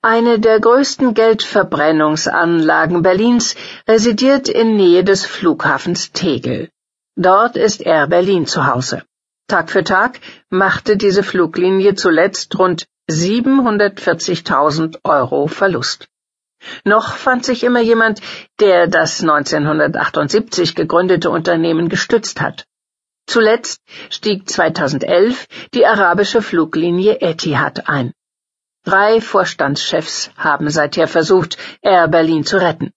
Eine der größten Geldverbrennungsanlagen Berlins residiert in Nähe des Flughafens Tegel. Dort ist Air Berlin zu Hause. Tag für Tag machte diese Fluglinie zuletzt rund 740.000 Euro Verlust. Noch fand sich immer jemand, der das 1978 gegründete Unternehmen gestützt hat. Zuletzt stieg 2011 die arabische Fluglinie Etihad ein. Drei Vorstandschefs haben seither versucht, Air Berlin zu retten.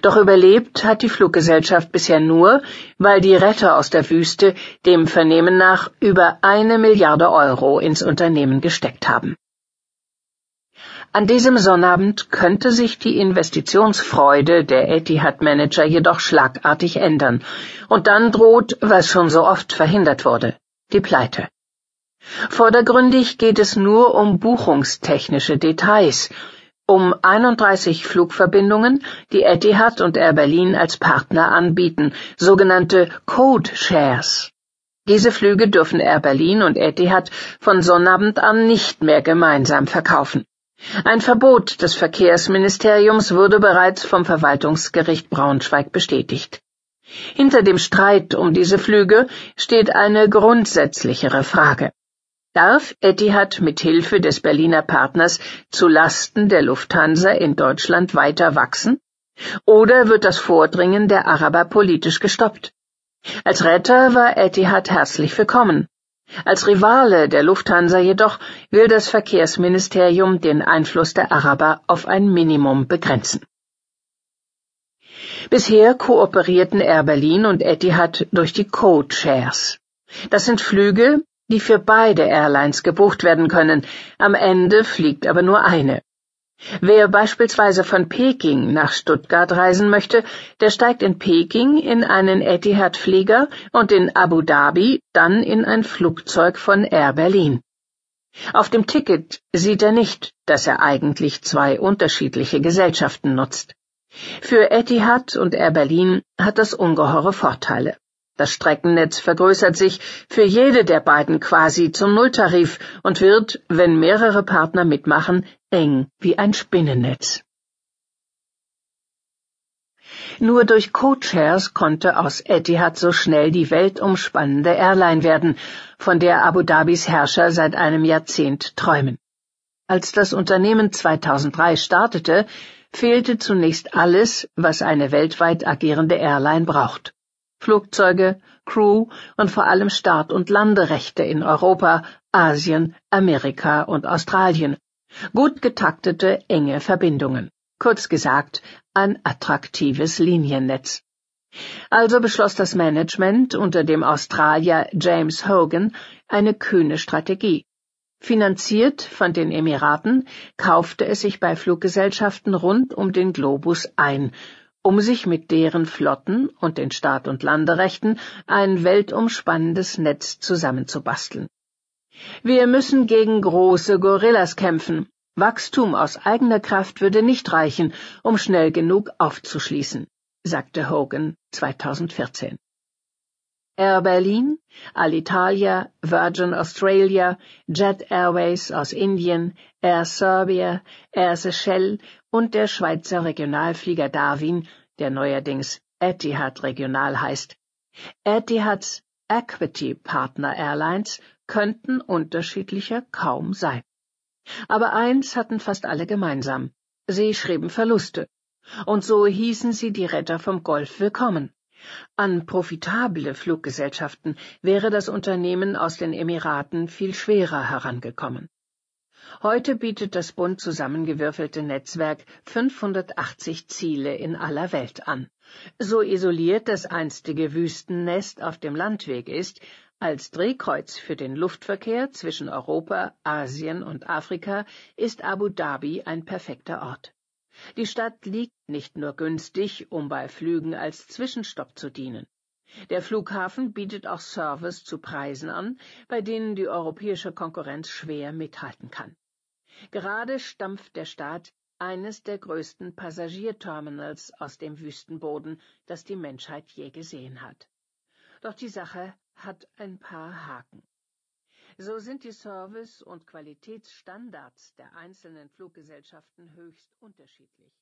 Doch überlebt hat die Fluggesellschaft bisher nur, weil die Retter aus der Wüste dem Vernehmen nach über eine Milliarde Euro ins Unternehmen gesteckt haben. An diesem Sonnabend könnte sich die Investitionsfreude der Etihad-Manager jedoch schlagartig ändern, und dann droht, was schon so oft verhindert wurde, die Pleite. Vordergründig geht es nur um buchungstechnische Details, um 31 Flugverbindungen, die Etihad und Air Berlin als Partner anbieten, sogenannte Code Shares. Diese Flüge dürfen Air Berlin und Etihad von Sonnabend an nicht mehr gemeinsam verkaufen. Ein Verbot des Verkehrsministeriums wurde bereits vom Verwaltungsgericht Braunschweig bestätigt. Hinter dem Streit um diese Flüge steht eine grundsätzlichere Frage. Darf Etihad mit Hilfe des Berliner Partners zu Lasten der Lufthansa in Deutschland weiter wachsen? Oder wird das Vordringen der Araber politisch gestoppt? Als Retter war Etihad herzlich willkommen. Als Rivale der Lufthansa jedoch will das Verkehrsministerium den Einfluss der Araber auf ein Minimum begrenzen. Bisher kooperierten Air Berlin und Etihad durch die Code Shares. Das sind Flüge, die für beide Airlines gebucht werden können, am Ende fliegt aber nur eine. Wer beispielsweise von Peking nach Stuttgart reisen möchte, der steigt in Peking in einen Etihad-Flieger und in Abu Dhabi dann in ein Flugzeug von Air Berlin. Auf dem Ticket sieht er nicht, dass er eigentlich zwei unterschiedliche Gesellschaften nutzt. Für Etihad und Air Berlin hat das ungeheure Vorteile. Das Streckennetz vergrößert sich für jede der beiden quasi zum Nulltarif und wird, wenn mehrere Partner mitmachen, eng wie ein Spinnennetz. Nur durch Co-Chairs konnte aus Etihad so schnell die weltumspannende Airline werden, von der Abu Dhabis Herrscher seit einem Jahrzehnt träumen. Als das Unternehmen 2003 startete, fehlte zunächst alles, was eine weltweit agierende Airline braucht. Flugzeuge, Crew und vor allem Start- und Landerechte in Europa, Asien, Amerika und Australien. Gut getaktete, enge Verbindungen. Kurz gesagt, ein attraktives Liniennetz. Also beschloss das Management unter dem Australier James Hogan eine kühne Strategie. Finanziert von den Emiraten kaufte es sich bei Fluggesellschaften rund um den Globus ein um sich mit deren Flotten und den Start- und Landerechten ein weltumspannendes Netz zusammenzubasteln. Wir müssen gegen große Gorillas kämpfen. Wachstum aus eigener Kraft würde nicht reichen, um schnell genug aufzuschließen, sagte Hogan 2014. Air Berlin, Alitalia, Virgin Australia, Jet Airways aus Indien, Air Serbia, Air Seychelles und der Schweizer Regionalflieger Darwin, der neuerdings Etihad Regional heißt. Etihads Equity Partner Airlines könnten unterschiedlicher kaum sein. Aber eins hatten fast alle gemeinsam. Sie schrieben Verluste. Und so hießen sie die Retter vom Golf willkommen. An profitable Fluggesellschaften wäre das Unternehmen aus den Emiraten viel schwerer herangekommen. Heute bietet das bunt zusammengewürfelte Netzwerk 580 Ziele in aller Welt an. So isoliert das einstige Wüstennest auf dem Landweg ist, als Drehkreuz für den Luftverkehr zwischen Europa, Asien und Afrika ist Abu Dhabi ein perfekter Ort. Die Stadt liegt nicht nur günstig, um bei Flügen als Zwischenstopp zu dienen. Der Flughafen bietet auch Service zu Preisen an, bei denen die europäische Konkurrenz schwer mithalten kann. Gerade stampft der Staat eines der größten Passagierterminals aus dem Wüstenboden, das die Menschheit je gesehen hat. Doch die Sache hat ein paar Haken. So sind die Service- und Qualitätsstandards der einzelnen Fluggesellschaften höchst unterschiedlich.